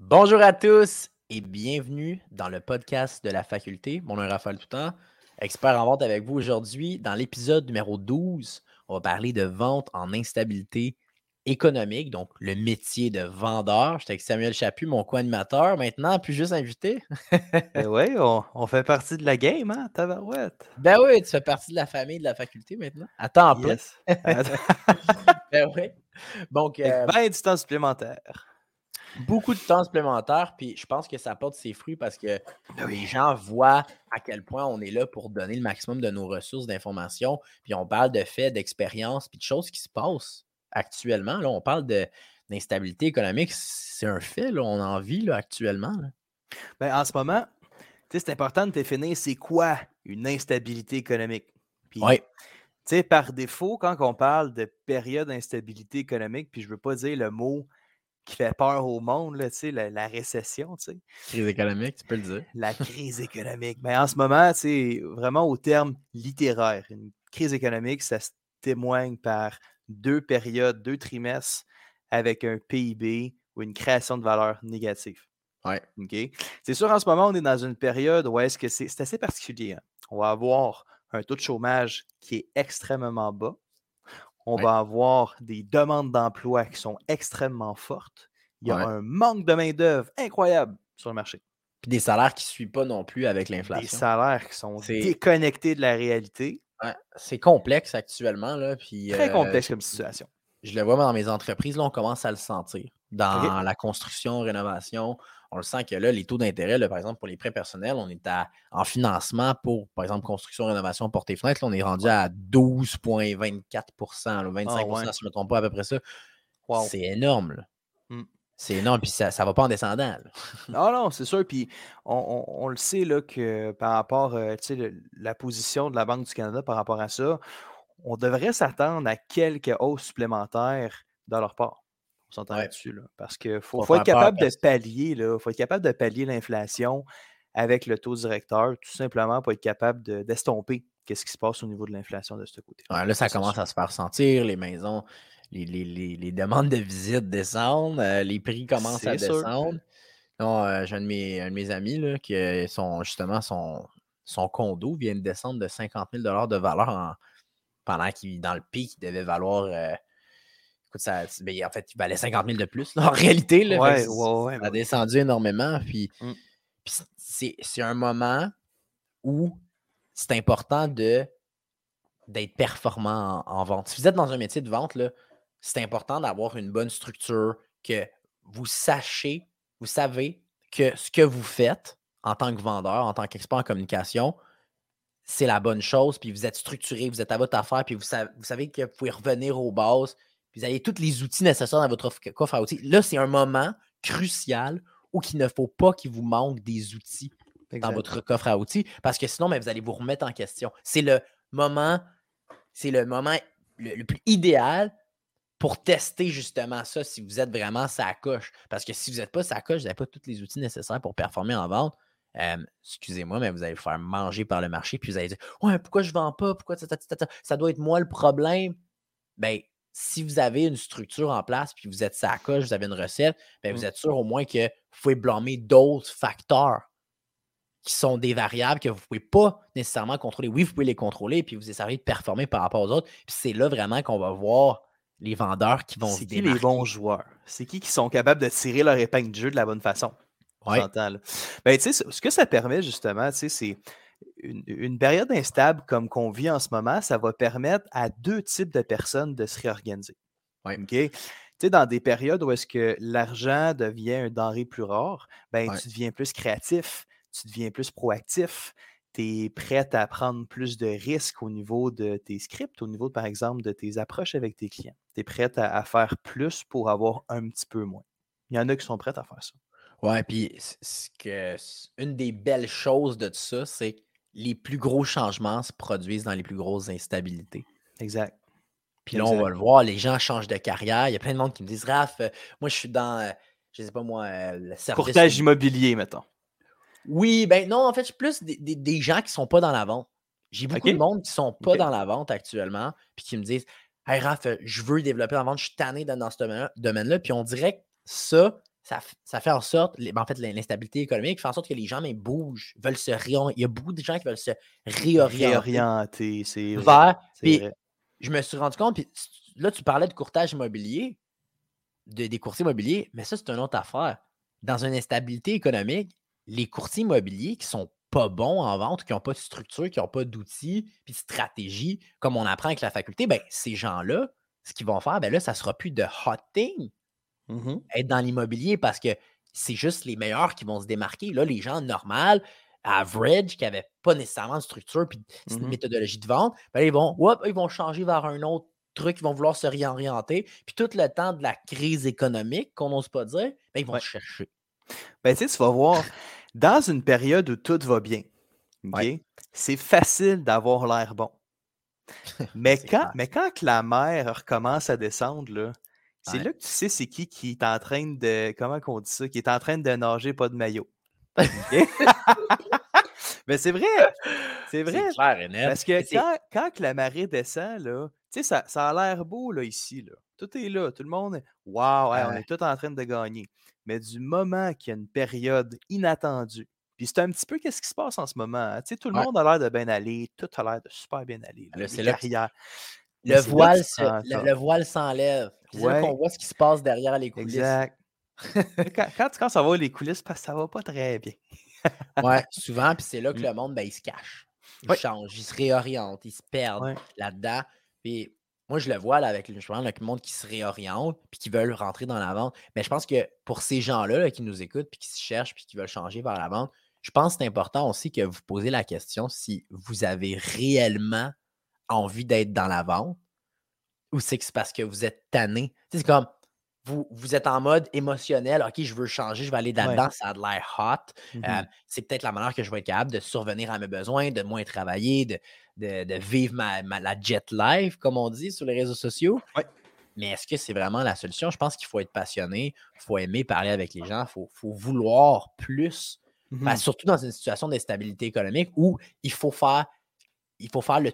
Bonjour à tous et bienvenue dans le podcast de la faculté. Mon nom est Raphaël Toutant, expert en vente avec vous aujourd'hui. Dans l'épisode numéro 12, on va parler de vente en instabilité économique, donc le métier de vendeur. J'étais avec Samuel Chaput, mon co-animateur. Maintenant, plus juste invité. Ben oui, on, fait partie de la game, hein, tabarouette. Ben oui, tu fais partie de la famille de la faculté maintenant. Attends, temps ben oui. Donc, euh, du temps supplémentaire. Beaucoup de temps supplémentaire, puis je pense que ça porte ses fruits parce que ben les gens voient à quel point on est là pour donner le maximum de nos ressources d'information, puis on parle de faits, d'expériences, puis de choses qui se passent actuellement. Là, on parle d'instabilité économique, c'est un fait, là, on en vit là, actuellement. Ben, en ce moment, c'est important de définir c'est quoi une instabilité économique. oui. Par défaut, quand on parle de période d'instabilité économique, puis je ne veux pas dire le mot qui fait peur au monde, là, la, la récession. Crise économique, tu peux le dire. La crise économique. Mais en ce moment, c'est vraiment au terme littéraire. Une crise économique, ça se témoigne par deux périodes, deux trimestres avec un PIB ou une création de valeur négative. Ouais. C'est sûr, en ce moment, on est dans une période où est-ce que c'est assez particulier. Hein. On va avoir un taux de chômage qui est extrêmement bas. On va avoir des demandes d'emploi qui sont extrêmement fortes. Il y a un manque de main-d'œuvre incroyable sur le marché. Puis des salaires qui ne suivent pas non plus avec l'inflation. Des salaires qui sont déconnectés de la réalité c'est complexe actuellement. Là, puis, Très euh, complexe comme situation. Je le vois dans mes entreprises, là, on commence à le sentir. Dans la construction, rénovation, on le sent que là, les taux d'intérêt, par exemple, pour les prêts personnels, on est en financement pour, par exemple, construction, rénovation, porte fenêtre, on est rendu à 12,24% 25 ah, si je ne me trompe pas à peu près ça. C'est énorme. Là. C'est énorme, puis ça ne va pas en descendant. non, non, c'est sûr. Puis on, le sait là, que par rapport à euh, la position de la Banque du Canada par rapport à ça, on devrait s'attendre à quelques hausses supplémentaires dans leur part. On s'entend là-dessus. Là, parce qu'il faut, faut, être capable de pallier, il faut être capable de pallier l'inflation avec le taux directeur, tout simplement pour être capable d'estomper qu'est-ce qui se passe au niveau de l'inflation de ce côté. là, ça commence à se faire sentir. Les maisons, les, demandes de visite descendent, euh, les prix commencent à descendre. Euh, j'ai un, de mes, amis là, qui sont justement son, son condo vient de descendre de 50 000 de valeur pendant qu'il dans le pic, il devait valoir. Euh, écoute, ça, ben, en fait, il valait 50 000 de plus. en réalité, là, ça a descendu énormément. Puis, mmh. c'est un moment où c'est important de d'être performant en, en, vente. Si vous êtes dans un métier de vente, là, c'est important d'avoir une bonne structure, que vous sachiez, vous savez que ce que vous faites en tant que vendeur, en tant qu'expert en communication, c'est la bonne chose, puis vous êtes structuré, vous êtes à votre affaire, puis vous savez, vous savez que vous pouvez revenir aux bases, puis vous avez tous les outils nécessaires dans votre coffre à outils. Là, c'est un moment crucial où il ne faut pas qu'il vous manque des outils dans votre coffre à outils, parce que sinon, mais vous allez vous remettre en question. C'est le moment, c'est le moment le, plus idéal pour tester justement ça si vous êtes vraiment sa coche. Parce que si vous n'êtes pas sa coche, vous n'avez pas tous les outils nécessaires pour performer en vente. Excusez-moi, mais vous allez vous faire manger par le marché, puis vous allez dire Ouais, pourquoi je ne vends pas? Pourquoi ça, doit être moi le problème? Bien, si vous avez une structure en place, puis vous êtes sa coche, vous avez une recette, bien, vous mmh. êtes sûr au moins que vous pouvez blâmer d'autres facteurs qui sont des variables que vous ne pouvez pas nécessairement contrôler. Oui, vous pouvez les contrôler, puis vous essayez de performer par rapport aux autres. Puis c'est là vraiment qu'on va voir les vendeurs qui vont C'est qui les bons joueurs? C'est qui qui sont capables de tirer leur épingle de jeu de la bonne façon? Ouais. Ben, ce que ça permet justement, c'est une, période instable comme qu'on vit en ce moment, ça va permettre à deux types de personnes de se réorganiser. Ouais. dans des périodes où est-ce que l'argent devient un denrée plus rare, ben, tu deviens plus créatif, tu deviens plus proactif, tu es prête à prendre plus de risques au niveau de tes scripts, au niveau, par exemple, de tes approches avec tes clients. Tu es prête à, faire plus pour avoir un petit peu moins. Il y en a qui sont prêts à faire ça. Ouais, puis ce que, une des belles choses de tout ça, c'est que les plus gros changements se produisent dans les plus grosses instabilités. Exact. Puis là, on va le voir, les gens changent de carrière. Il y a plein de monde qui me disent Raph, euh, moi, je suis dans, euh, je sais pas moi, euh, le service. Courtage immobilier, mettons. Oui, ben non, en fait, c'est plus des, gens qui ne sont pas dans la vente. J'ai beaucoup de monde qui ne sont pas dans la vente actuellement, puis qui me disent Hey Raph, je veux développer la vente, je suis tanné dans, ce domaine-là. Puis on dirait que ça, ça, fait en sorte, ben, en fait, l'instabilité économique fait en sorte que les gens bougent, veulent se réorienter. Il y a beaucoup de gens qui veulent se réorienter. Réorienter, c'est vers. Puis je me suis rendu compte, puis là, tu parlais de courtage immobilier, de, des courtiers immobiliers, mais ça, c'est une autre affaire. Dans une instabilité économique, les courtiers immobiliers qui sont pas bons en vente, qui n'ont pas de structure, qui n'ont pas d'outils, puis de stratégie, comme on apprend avec la faculté, ben, ces gens-là, ce qu'ils vont faire, ben là, ça ne sera plus de hot thing mmh être dans l'immobilier parce que c'est juste les meilleurs qui vont se démarquer. Là, les gens normaux, average, qui n'avaient pas nécessairement de structure puis une mmh méthodologie de vente, ben, ils, vont, ils vont changer vers un autre truc, ils vont vouloir se réorienter. Puis tout le temps de la crise économique, qu'on n'ose pas dire, ben, ils vont chercher. Ben, tu vas voir, dans une période où tout va bien, c'est facile d'avoir l'air bon. Mais quand, mais quand la mer recommence à descendre, là, c'est là que tu sais c'est qui qui est en train de. Comment qu'on dit ça? Qui est en train de nager pas de maillot. mais c'est vrai. C'est vrai. Parce que quand, quand, la marée descend, là, ça, ça, a l'air beau là, ici. Là. Tout est là. Tout le monde. Waouh, on est tout en train de gagner. Mais du moment qu'il y a une période inattendue, puis c'est un petit peu qu'est-ce qui se passe en ce moment. Hein. Tu sais, tout le monde a l'air de bien aller, tout a l'air de super bien aller. Le, voile le, voile s'enlève. C'est là qu'on voit ce qui se passe derrière les coulisses. Exact. quand, quand, ça va les coulisses, parce que ça va pas très bien. ouais, souvent, puis c'est là que mmh. le monde, ben, il se cache. Il change, il se réoriente, il se perd là-dedans. Puis moi, je le vois là, avec le monde qui se réoriente puis qui veulent rentrer dans la vente. Mais je pense que pour ces gens-là qui nous écoutent puis qui se cherchent puis qui veulent changer vers la vente, je pense que c'est important aussi que vous posez la question si vous avez réellement envie d'être dans la vente ou c'est que c'est parce que vous êtes tanné? c'est comme vous, vous êtes en mode émotionnel, OK, je veux changer, je vais aller là-dedans, ça a de l'air hot. Mmh euh, c'est peut-être la manière que je vais être capable de survenir à mes besoins, de moins travailler, de, de, vivre ma, la jet life, comme on dit sur les réseaux sociaux. Mais est-ce que c'est vraiment la solution? Je pense qu'il faut être passionné, il faut aimer parler avec les gens, il faut, vouloir plus, ben, mmh surtout dans une situation d'instabilité économique où il faut faire, il faut faire le,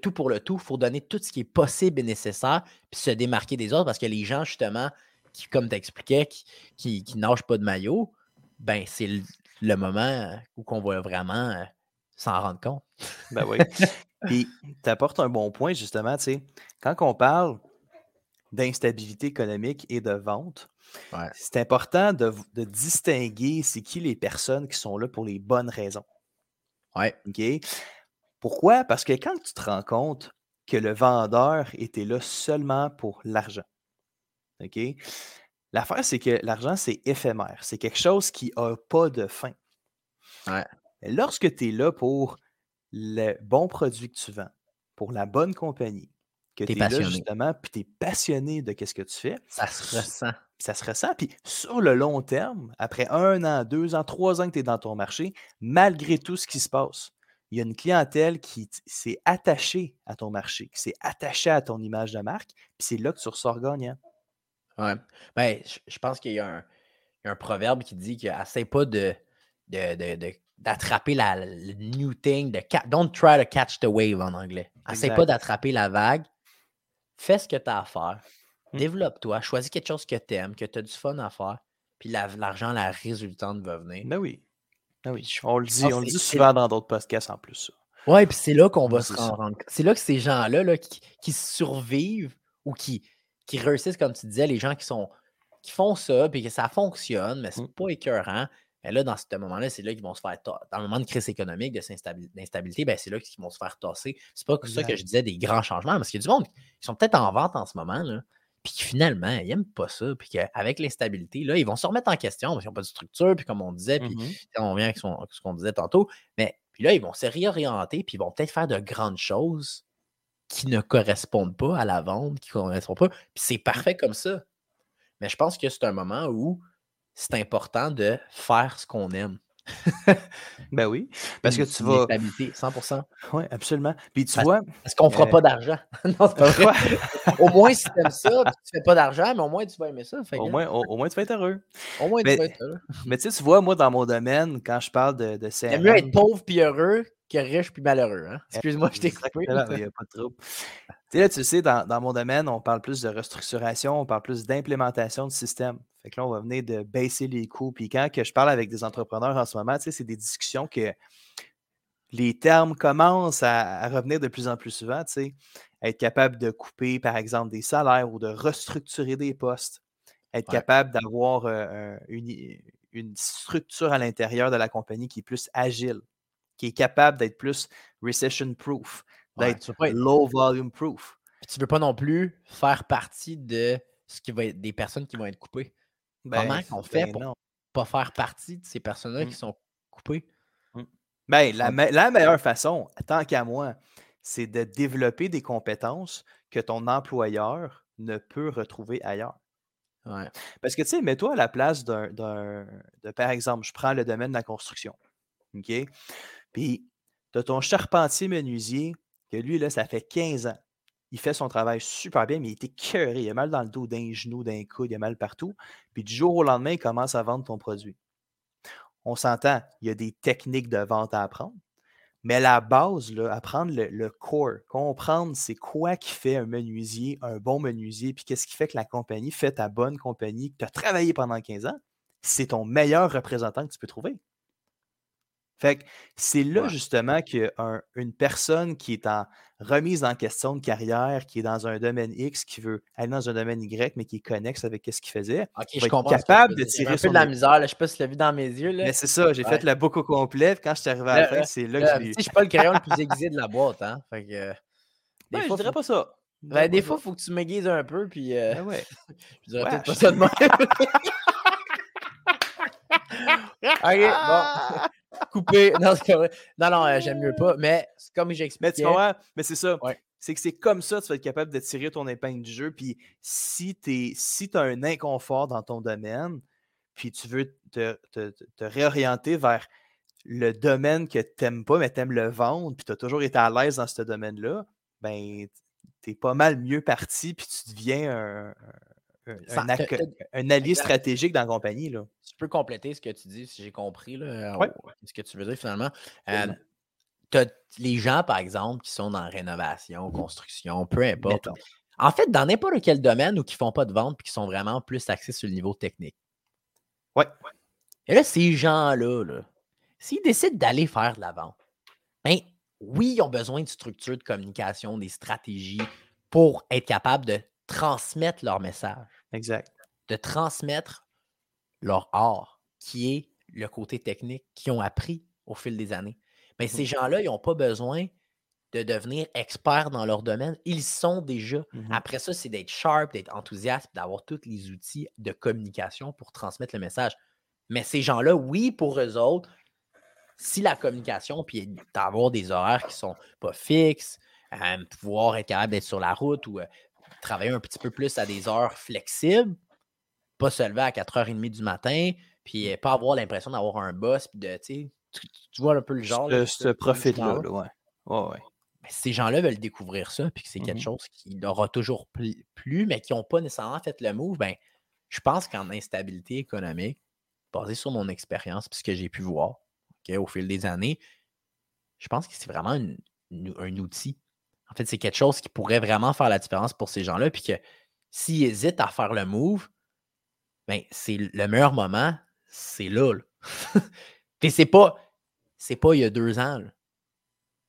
tout pour le tout, il faut donner tout ce qui est possible et nécessaire, puis se démarquer des autres parce que les gens, justement, qui, comme tu expliquais, qui, qui, nagent pas de maillot, ben c'est le, moment où on va vraiment euh, s'en rendre compte. Ben oui. Puis, tu apportes un bon point, justement, tu sais, quand on parle d'instabilité économique et de vente, c'est important de, distinguer c'est qui les personnes qui sont là pour les bonnes raisons. Ouais. OK? Pourquoi? Parce que quand tu te rends compte que le vendeur était là seulement pour l'argent, OK? L'affaire, c'est que l'argent, c'est éphémère. C'est quelque chose qui n'a pas de fin. Ouais. Lorsque tu es là pour le bon produit que tu vends, pour la bonne compagnie, que tu es, là justement, puis tu es passionné de ce que tu fais, ça se ressent. Ça se ressent. Puis sur le long terme, après un an, deux ans, trois ans que tu es dans ton marché, malgré tout ce qui se passe, il y a une clientèle qui s'est attachée à ton marché, qui s'est attachée à ton image de marque, puis c'est là que tu ressors gagnant. Ouais. Ben, je pense qu'il y, a un proverbe qui dit qu'il essaie pas de, d'attraper la le new thing, de don't try to catch the wave en anglais. Essaye pas d'attraper la vague. Fais ce que tu as à faire. Mmh. Développe-toi. Choisis quelque chose que tu aimes, que tu as du fun à faire. Puis l'argent, la, résultante va venir. Ben oui. Ben oui. On le dit, on le dit souvent dans d'autres podcasts en plus. Oui, puis c'est là qu'on va se rendre compte. C'est là que ces gens-là là, qui, survivent ou qui, qui réussissent, comme tu disais, les gens qui sont qui font ça, puis que ça fonctionne, mais c'est mmh. pas écœurant. Mais là, dans ce moment-là, c'est là qu'ils vont se faire Dans le moment de crise économique, d'instabilité, ben, c'est là qu'ils vont se faire tasser. C'est pas ça que je disais des grands changements, parce qu'il y a du monde qui sont peut-être en vente en ce moment, là, puis finalement, ils n'aiment pas ça, puis qu'avec l'instabilité, là, ils vont se remettre en question parce qu'ils n'ont pas de structure, puis comme on disait, puis mmh on vient avec ce qu'on disait tantôt, mais puis là, ils vont se réorienter, puis ils vont peut-être faire de grandes choses qui ne correspondent pas à la vente, qui ne correspondent pas, puis c'est mmh. parfait comme ça. Mais je pense que c'est un moment où c'est important de faire ce qu'on aime. Ben oui, parce que tu vas. Stabilité, 100 Oui, absolument. Puis tu vois. Parce qu'on ne fera euh, pas d'argent. non, c'est pas vrai. au moins, si tu aimes ça, tu ne fais pas d'argent, mais au moins, tu vas aimer ça. au, moins, au, moins, tu vas être heureux. Au moins, tu vas être heureux. mais tu sais, tu vois, moi, dans mon domaine, quand je parle de, de CRM. mieux être pauvre puis heureux que riche puis malheureux. Hein? Excuse-moi, je t'ai coupé. Il n'y a pas de trouble. Tu sais, là, tu sais, dans, dans, mon domaine, on parle plus de restructuration, on parle plus d'implémentation de système. Fait que là, on va venir de baisser les coûts. Puis quand que je parle avec des entrepreneurs en ce moment, tu sais, c'est des discussions que les termes commencent à, revenir de plus en plus souvent, tu sais. Être capable de couper, par exemple, des salaires ou de restructurer des postes. Être capable d'avoir euh, une, une structure à l'intérieur de la compagnie qui est plus agile, qui est capable d'être plus recession-proof, d'être low volume proof. tu ne veux pas non plus faire partie de ce qui va être des personnes qui vont être coupées. Comment ben, on fait ben pour ne pas faire partie de ces personnes-là qui mmh. sont coupées? Mmh. Ben, la, la, meilleure façon, tant qu'à moi, c'est de développer des compétences que ton employeur ne peut retrouver ailleurs. Parce que, tu sais, mets-toi à la place d'un, de, par exemple, je prends le domaine de la construction. OK? Puis, tu as ton charpentier menuisier, que lui, là, ça fait 15 ans. Il fait son travail super bien, mais il était cœuré. Il a mal dans le dos, d'un genou, d'un coude, il a mal partout. Puis, du jour au lendemain, il commence à vendre ton produit. On s'entend, il y a des techniques de vente à apprendre. Mais la base, là, apprendre le, le core, comprendre c'est quoi qui fait un menuisier, un bon menuisier, puis qu'est-ce qui fait que la compagnie fait ta bonne compagnie, que tu as travaillé pendant 15 ans, c'est ton meilleur représentant que tu peux trouver. Fait que c'est là justement qu'une personne qui est en remise en question de carrière, qui est dans un domaine X, qui veut aller dans un domaine Y, mais qui est connexe avec ce qu'il faisait, je être capable de tirer un peu de la misère. Là. Je sais pas si tu l'as vu dans mes yeux. Là. Mais c'est ça, j'ai fait la boucle complète. Quand je suis arrivé à la fin, c'est là que je Je suis pas le crayon le plus aiguisé de la boîte. Hein? Fait que, euh, fois, je dirais pas ça. Ben, des fois, il faut que tu m'aiguises un peu. Puis, euh, ben ouais. je dirais peut-être pas ça de moi. ok, bon coupé. Non, Non, non, euh, j'aime mieux pas. Mais comme j'ai expliqué. Mais mais c'est ça. C'est que c'est comme ça que tu vas être capable de tirer ton épingle du jeu. Puis si tu si as un inconfort dans ton domaine, puis tu veux te, réorienter vers le domaine que tu n'aimes pas, mais tu aimes le vendre, puis tu as toujours été à l'aise dans ce domaine-là, ben, tu es pas mal mieux parti, puis tu deviens un, un, allié stratégique dans la compagnie. Là. Tu peux compléter ce que tu dis, si j'ai compris là, ce que tu veux dire finalement. Euh, as les gens, par exemple, qui sont dans rénovation, construction, peu importe. En fait, dans n'importe quel domaine où qui ne font pas de vente et qui sont vraiment plus axés sur le niveau technique. Ouais. Et là, ces gens-là, -là, s'ils décident d'aller faire de la vente, ben, oui, ils ont besoin de structures de communication, des stratégies pour être capables de transmettre leur message. Exact. De transmettre leur art, qui est le côté technique qu'ils ont appris au fil des années. Mais ben, ces mmh gens-là, ils n'ont pas besoin de devenir experts dans leur domaine. Ils sont déjà. Mmh Après ça, c'est d'être sharp, d'être enthousiaste, d'avoir tous les outils de communication pour transmettre le message. Mais ces gens-là, oui, pour eux autres, si la communication, puis d'avoir des horaires qui ne sont pas fixes, euh, pouvoir être capable d'être sur la route ou euh, travailler un petit peu plus à des heures flexibles, pas se lever à 4h30 du matin, puis mmh. pas avoir l'impression d'avoir un boss, puis de, tu, tu vois un peu le genre. Ce, profil-là, ouais. ouais, ces gens-là veulent découvrir ça, puis que c'est quelque mmh chose qui leur a toujours plu, mais qui n'ont pas nécessairement fait le move, ben, je pense qu'en instabilité économique, basé sur mon expérience, puis ce que j'ai pu voir au fil des années, je pense que c'est vraiment un outil en fait, c'est quelque chose qui pourrait vraiment faire la différence pour ces gens-là. Puis que s'ils hésitent à faire le move, ben, c'est le meilleur moment, c'est là. Et c'est pas, c'est pas il y a deux ans.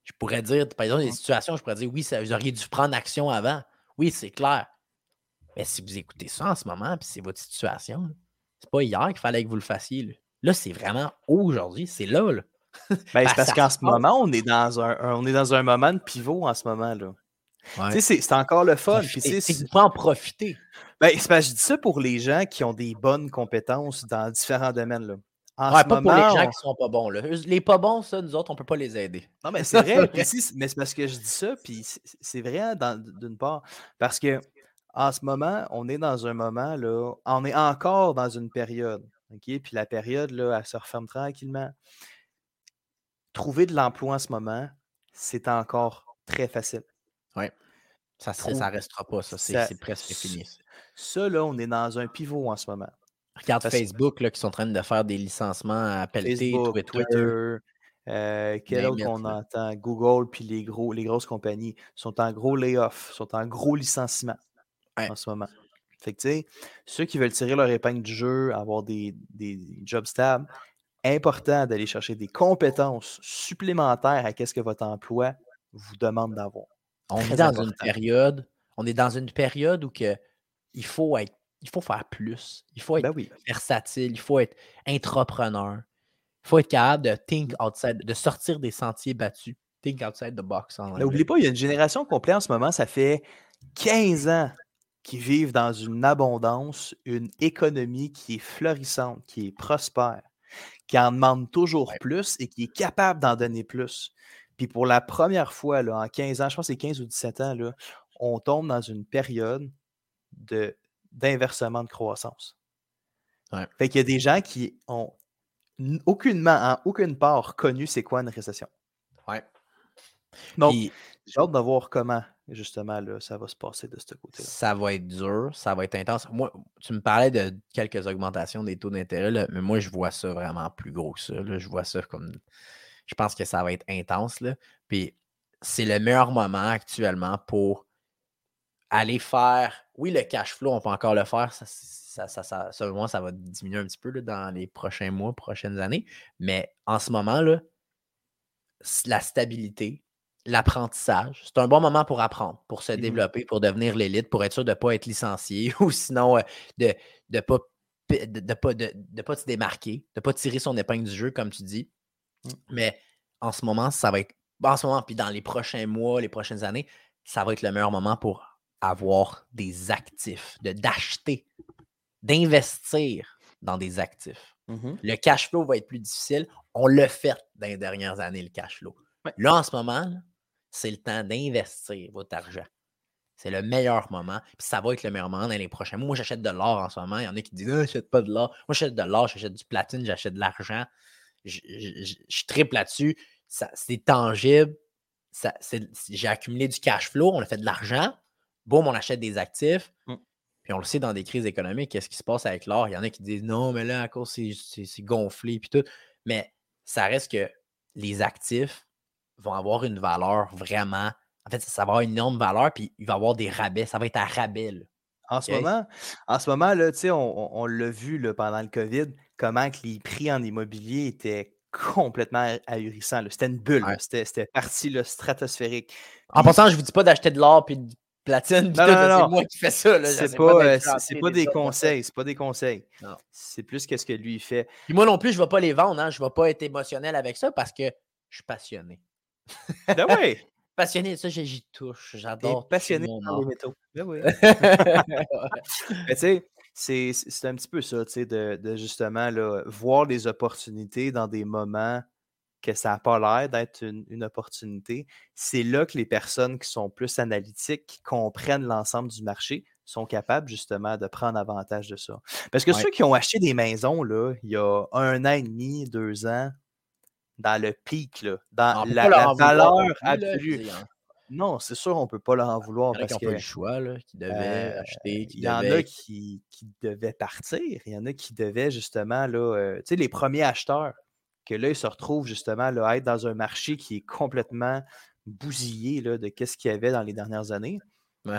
Je pourrais dire, par exemple, des situations, je pourrais dire oui, ça, vous auriez dû prendre action avant. Oui, c'est clair. Mais si vous écoutez ça en ce moment, puis c'est votre situation, c'est pas hier qu'il fallait que vous le fassiez. Là, c'est vraiment aujourd'hui, c'est là. là. Ben, c'est parce qu'en ce moment, on est, dans un, on est dans un moment de pivot en ce moment. là. C'est encore le fun. C'est pas en profiter. Ben, je dis ça pour les gens qui ont des bonnes compétences dans différents domaines. Là. En ce pas moment, pour les gens qui sont pas bons. Là. Les pas bons, ça, nous autres, on peut pas les aider. Non, mais c'est vrai. mais c'est parce que je dis ça, puis c'est vrai d'une part. Parce que en ce moment, on est dans un moment, là, on est encore dans une période. OK? Puis la période, là, elle se referme tranquillement trouver de l'emploi en ce moment, c'est encore très facile. Oui. Ça ne restera pas, ça. C'est presque fini. Ça, là, on est dans un pivot en ce moment. Regarde Facebook, là, qui sont en train de faire des licencements à Twitter. Euh, quel autre qu'on entend? Google puis les, gros, les grosses compagnies sont en gros layoff, sont en gros licenciement en ce moment. Fait que, tu sais, ceux qui veulent tirer leur épingle du jeu, avoir des, des jobs stables, important d'aller chercher des compétences supplémentaires à ce que votre emploi vous demande d'avoir. On est dans une période, on est dans une période où que il faut être, il faut faire plus. Il faut être ben versatile, il faut être entrepreneur. Il faut être capable de think outside, de sortir des sentiers battus. Think outside the box. N'oubliez pas, il y a une génération complète en ce moment, ça fait 15 ans qu'ils vivent dans une abondance, une économie qui est florissante, qui est prospère, qui en demande toujours plus et qui est capable d'en donner plus. Puis pour la première fois, là, en 15 ans, je pense que c'est 15 ou 17 ans, là, on tombe dans une période d'inversement de, croissance. Fait qu'il y a des gens qui ont aucunement, en aucune part, connu c'est quoi une récession. Ouais. Donc, j'ai hâte de voir comment, justement, là, ça va se passer de ce côté-là. Ça va être dur, ça va être intense. Moi, tu me parlais de quelques augmentations des taux d'intérêt, mais moi, je vois ça vraiment plus gros que ça. Je vois ça comme. Je pense que ça va être intense. Là. Puis, c'est le meilleur moment actuellement pour aller faire. Oui, le cash flow, on peut encore le faire. Ça, ça, ça, ça, selon moi, ça va diminuer un petit peu dans les prochains mois, prochaines années. Mais en ce moment, là, la stabilité, l'apprentissage, c'est un bon moment pour apprendre, pour se mmh développer, pour devenir l'élite, pour être sûr de ne pas être licencié ou sinon euh, de ne pas, de, pas, de, pas se démarquer, de ne pas tirer son épingle du jeu, comme tu dis. Mmh. Mais en ce moment, ça va être. En ce moment, puis dans les prochains mois, les prochaines années, ça va être le meilleur moment pour avoir des actifs, de d'acheter, d'investir dans des actifs. Mmh le cash flow va être plus difficile. On l'a fait dans les dernières années, le cash flow. Là, en ce moment, c'est le temps d'investir votre argent. C'est le meilleur moment. Puis ça va être le meilleur moment dans les prochains mois. Moi, j'achète de l'or en ce moment. Il y en a qui disent ah, j'achète pas de l'or. Moi, j'achète de l'or, j'achète du platine, j'achète de l'argent. Je, je, triple là-dessus. C'est tangible. J'ai accumulé du cash flow, on a fait de l'argent boum, on achète des actifs. Mmh. Puis on le sait dans des crises économiques, qu'est-ce qui se passe avec l'or? Il y en a qui disent non, mais là, à cause c'est gonflé, puis tout. Mais ça reste que les actifs vont avoir une valeur vraiment. En fait, ça va avoir une énorme valeur, puis il va y avoir des rabais. Ça va être à rabais. En, ce moment, en ce moment, là, on, on l'a vu là, pendant le COVID, comment que les prix en immobilier étaient complètement ahurissants. C'était une bulle. C'était parti stratosphérique. En passant, je ne vous dis pas d'acheter de l'or puis platine. C'est moi qui fais ça. C'est pas, pas, pas des conseils. C'est pas des conseils. C'est plus qu'est-ce que lui fait. Puis moi non plus, je ne vais pas les vendre. Hein. Je ne vais pas être émotionnel avec ça parce que je suis passionné. Ben oui. passionné, ça, j'y touche. J'adore. Passionné par les métaux. Ben oui. tu sais, c'est un petit peu ça, tu sais, de, de, justement là, voir les opportunités dans des moments que ça n'a pas l'air d'être une, opportunité, c'est là que les personnes qui sont plus analytiques, qui comprennent l'ensemble du marché, sont capables justement de prendre avantage de ça. Parce que ceux qui ont acheté des maisons, là, il y a un an et demi, deux ans, dans le pic, là, dans la, valeur absolue. Hein. Non, c'est sûr, on ne peut pas leur en vouloir. Il y en a qui n'ont pas le choix, là, qui devaient euh, acheter. il y en a qui, devaient partir. Il y en a qui devaient justement, là, euh, tu sais, les premiers acheteurs que là, il se retrouve justement à être dans un marché qui est complètement bousillé là, de ce qu'il y avait dans les dernières années.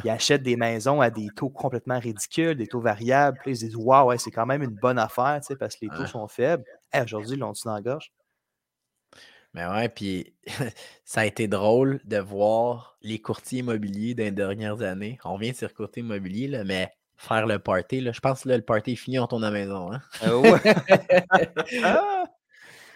Ils achètent des maisons à des taux complètement ridicules, des taux variables. Puis ils se disent Waouh, ouais, c'est quand même une bonne affaire parce que les taux sont faibles. Aujourd'hui, ils l'ont-tu dans la gorge? Mais ouais, puis ça a été drôle de voir les courtiers immobiliers des dernières années. On vient sur le courtier immobilier, là, mais faire le party, là, je pense que le party est fini, on tourne à la maison. Hein? Ah ouais. Ah!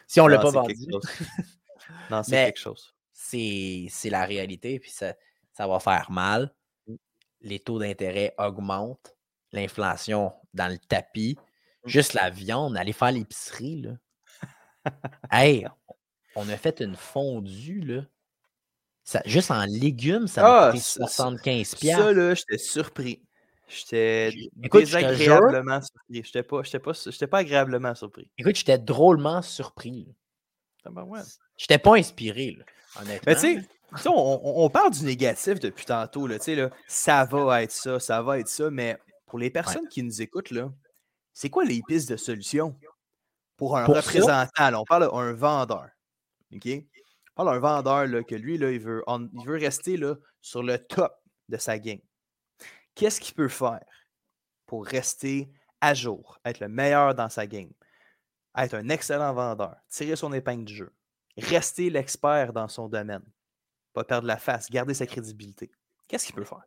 si on ne l'a pas vendu. non, c'est quelque chose. C'est la réalité, puis ça, ça va faire mal. Mmh. Les taux d'intérêt augmentent, l'inflation dans le tapis. Mmh. Juste la viande, aller faire l'épicerie, là. hey, on a fait une fondue, là. Ça, juste en légumes, ça m'a coûté 75 pièces. Ça, là, j'étais surpris. J'étais désagréablement surpris. J'étais pas, pas, pas agréablement surpris. Écoute, j'étais drôlement surpris. Ah ben ouais. J'étais pas inspiré, là, honnêtement. Mais tu on, on, parle du négatif depuis tantôt. Là, là, ça va être ça, ça va être ça. Mais pour les personnes qui nous écoutent, là, c'est quoi les pistes de solution pour un représentant? on parle d'un vendeur. OK? parle d'un vendeur que lui, il, veut, il veut rester sur le top de sa game. Qu'est-ce qu'il peut faire pour rester à jour, être le meilleur dans sa game, être un excellent vendeur, tirer son épingle du jeu, rester l'expert dans son domaine, pas perdre la face, garder sa crédibilité? Qu'est-ce qu'il peut faire?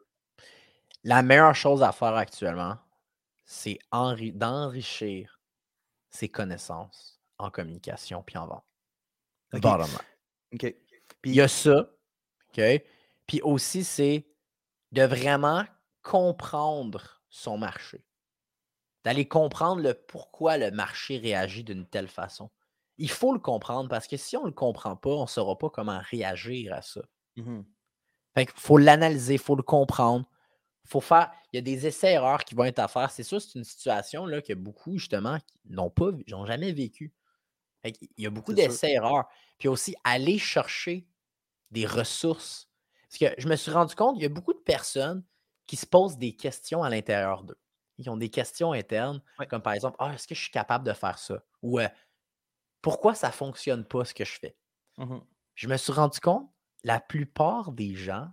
La meilleure chose à faire actuellement, c'est d'enrichir ses connaissances en communication puis en vente. OK. Il y a ça. OK? Puis aussi, c'est de vraiment comprendre son marché. D'aller comprendre le pourquoi le marché réagit d'une telle façon. Il faut le comprendre parce que si on ne le comprend pas, on ne saura pas comment réagir à ça. Mmh fait il faut l'analyser, il faut le comprendre. Faut faire. Il y a des essais-erreurs qui vont être à faire. C'est sûr, c'est une situation là, que beaucoup, justement, n'ont pas, n'ont jamais vécu. Il y a beaucoup d'essais-erreurs. Puis aussi, aller chercher des ressources. Parce que je me suis rendu compte, il y a beaucoup de personnes qui se posent des questions à l'intérieur d'eux. Ils ont des questions internes, comme par exemple, ah, est-ce que je suis capable de faire ça? Ou pourquoi ça ne fonctionne pas ce que je fais? Mmh je me suis rendu compte, la plupart des gens,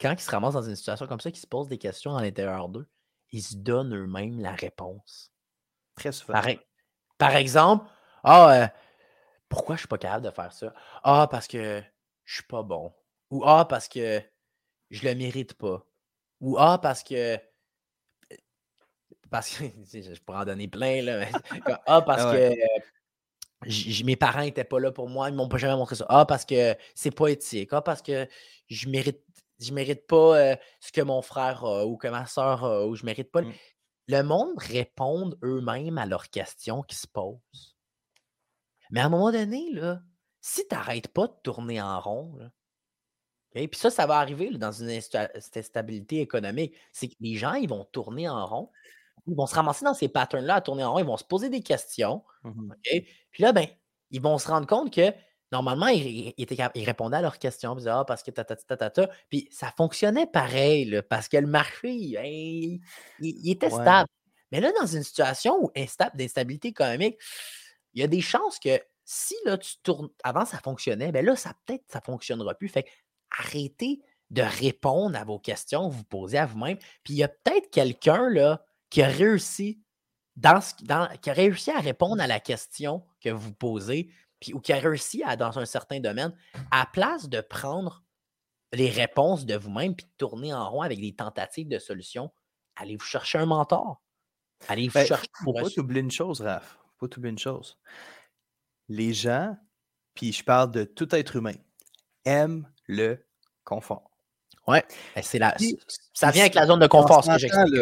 quand ils se ramassent dans une situation comme ça, qui se posent des questions à l'intérieur d'eux, ils se donnent eux-mêmes la réponse. Très souvent. Par, par exemple, ah, pourquoi je ne suis pas capable de faire ça? Ah, parce que je ne suis pas bon. Ou Ah, parce que je ne le mérite pas. Ou Ah, parce que. Parce que je pourrais en donner plein, là. ah, parce ah que mes parents n'étaient pas là pour moi, ils ne m'ont pas jamais montré ça. Ah, parce que c'est pas éthique. Ah, parce que je mérite, je mérite pas ce que mon frère a ou que ma soeur a ou je mérite pas. Mmh. Le monde répond eux-mêmes à leurs questions qui se posent. Mais à un moment donné, là, si tu n'arrêtes pas de tourner en rond, et puis ça, ça va arriver dans une instabilité économique, c'est que les gens, ils vont tourner en rond, ils vont se ramasser dans ces patterns-là à tourner en rond, ils vont se poser des questions. Mmh puis là, ben, ils vont se rendre compte que normalement, ils, répondaient à leurs questions, ils disaient, ah, parce que ta, ta, ta, ta, Puis ça fonctionnait pareil, parce que le marché, il, était stable. Mais là, dans une situation d'instabilité économique, il y a des chances que si là, tu tournes, avant ça fonctionnait, bien là, ça peut-être ça ne fonctionnera plus. Fait arrêtez de répondre à vos questions que vous posez à vous-même. Puis il y a peut-être quelqu'un là qui a réussi dans, dans, qui a réussi à répondre à la question que vous posez, puis, ou qui a réussi à, dans un certain domaine, à place de prendre les réponses de vous-même puis de tourner en rond avec des tentatives de solutions, allez vous chercher un mentor. Allez vous ben, chercher. Faut pas oublier une chose, Raph faut oublier une chose. Les gens, puis je parle de tout être humain, aiment le confort. Ouais, ben, c'est la, ça vient avec la zone de confort, ce que j'explique.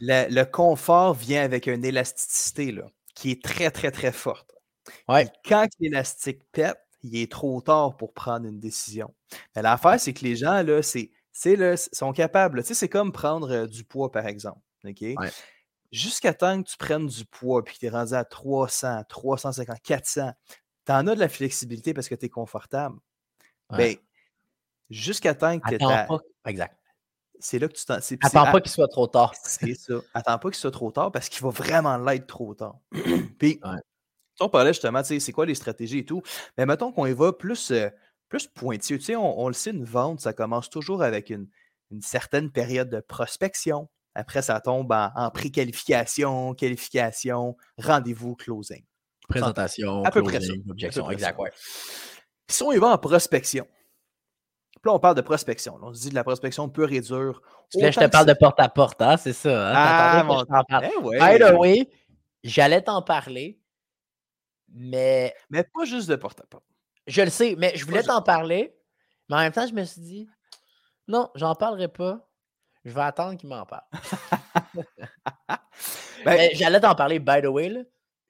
Le, le, confort vient avec une élasticité là, qui est très, très, très forte. Ouais. quand l'élastique pète, il est trop tard pour prendre une décision. Mais l'affaire, c'est que les gens, là, c'est, sont capables. Tu sais, c'est comme prendre euh, du poids, par exemple. OK? Jusqu'à temps que tu prennes du poids puis que tu es rendu à 300, 350, 400, tu en as de la flexibilité parce que tu es confortable. Ben, jusqu'à temps que tu Attends pas. Exact. C'est là que tu t'en. Attends pas qu'il soit trop tard. C'est ça. Attends pas qu'il soit trop tard parce qu'il va vraiment l'être trop tard. puis, on parlait justement, c'est quoi les stratégies et tout? Mais mettons qu'on y va plus, euh, plus pointilleux. Tu sais, on, le sait, une vente, ça commence toujours avec une, une certaine période de prospection, après, ça tombe en, préqualification, qualification, rendez-vous, closing. Présentation, à peu près ça. objection. Exact, ouais. Si on y va en prospection, là, on parle de prospection. on se dit de la prospection pure et dure. Là, je te parle de porte-à-porte, hein, c'est ça. Hein? Ah, mon... Eh j'allais t'en parler, mais... Mais pas juste de porte-à-porte. Je le sais, mais je voulais t'en parler, mais en même temps, je me suis dit, non, j'en parlerai pas je vais attendre qu'il m'en parle. Ben j'allais t'en parler, by the way. Là.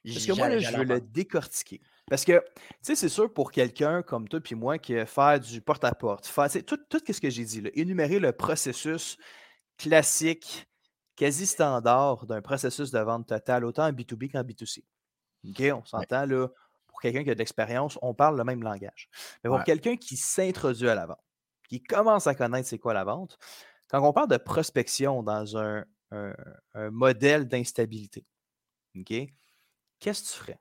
Parce que moi, je veux le décortiquer. Parce que, tu sais, c'est sûr pour quelqu'un comme toi puis moi qui faire du porte-à-porte, faire tout, tout ce que j'ai dit, là, énumérer le processus classique, quasi standard d'un processus de vente totale, autant en B2B qu'en B2C. OK, on s'entend là, pour quelqu'un qui a de l'expérience, on parle le même langage. Mais pour quelqu'un qui s'introduit à la vente, qui commence à connaître c'est quoi la vente, quand on parle de prospection dans un, modèle d'instabilité, OK? Qu'est-ce que tu ferais?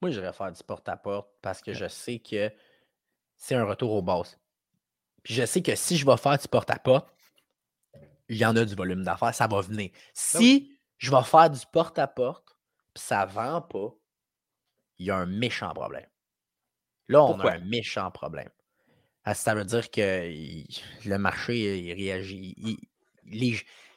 Moi, j'irais faire du porte-à-porte parce que je sais que c'est un retour aux bases. Puis je sais que si je vais faire du porte-à-porte, il y en a du volume d'affaires, ça va venir. Ben si je vais faire du porte-à-porte, puis ça ne vend pas, il y a un méchant problème. Là, on a un méchant problème. Ça veut dire que le marché il réagit.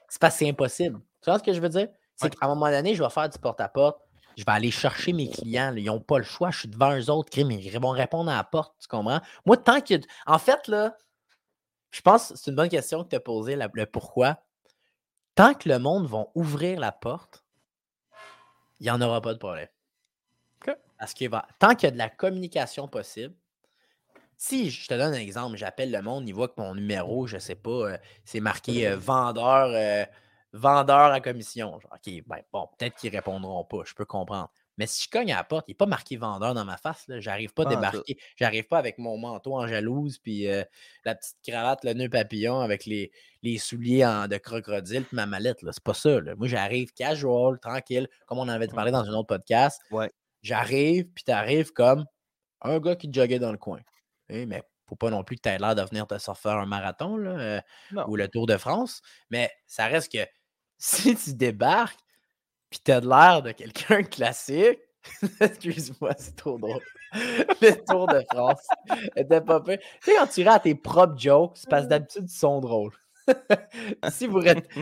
c'est pas si impossible. Tu vois ce que je veux dire? C'est qu'à un moment donné, je vais faire du porte-à-porte. je vais aller chercher mes clients. ils n'ont pas le choix. Je suis devant eux autres. Ils vont répondre à la porte. Tu comprends? Moi, tant que. En fait, là, je pense que c'est une bonne question que tu as posée, le pourquoi. Tant que le monde va ouvrir la porte, il n'y en aura pas de problème. Parce que va, tant qu'il y a de la communication possible, si je te donne un exemple, j'appelle le monde, il voit que mon numéro, je ne sais pas, euh, c'est marqué euh, vendeur, euh, vendeur à commission. OK, ben, bon, peut-être qu'ils ne répondront pas, je peux comprendre. Mais si je cogne à la porte, il n'est pas marqué vendeur dans ma face. Je n'arrive pas à débarquer. J'arrive pas avec mon manteau en jalouse, puis la petite cravate, le nœud papillon avec les, les souliers en, de crocodile, puis ma mallette. C'est pas ça. Moi, j'arrive casual, tranquille, comme on en avait parlé dans un autre podcast. Ouais. J'arrive, puis tu arrives comme un gars qui joguait dans le coin. Mais mais faut pas non plus que tu aies l'air de venir te faire un marathon là, euh, ou le Tour de France. Mais ça reste que si tu débarques, puis tu as l'air de quelqu'un classique, excuse-moi, c'est trop drôle. le Tour de France était pas peu. Tu sais, quand tu à tes propres jokes, parce que d'habitude, ils sont drôles. si vous,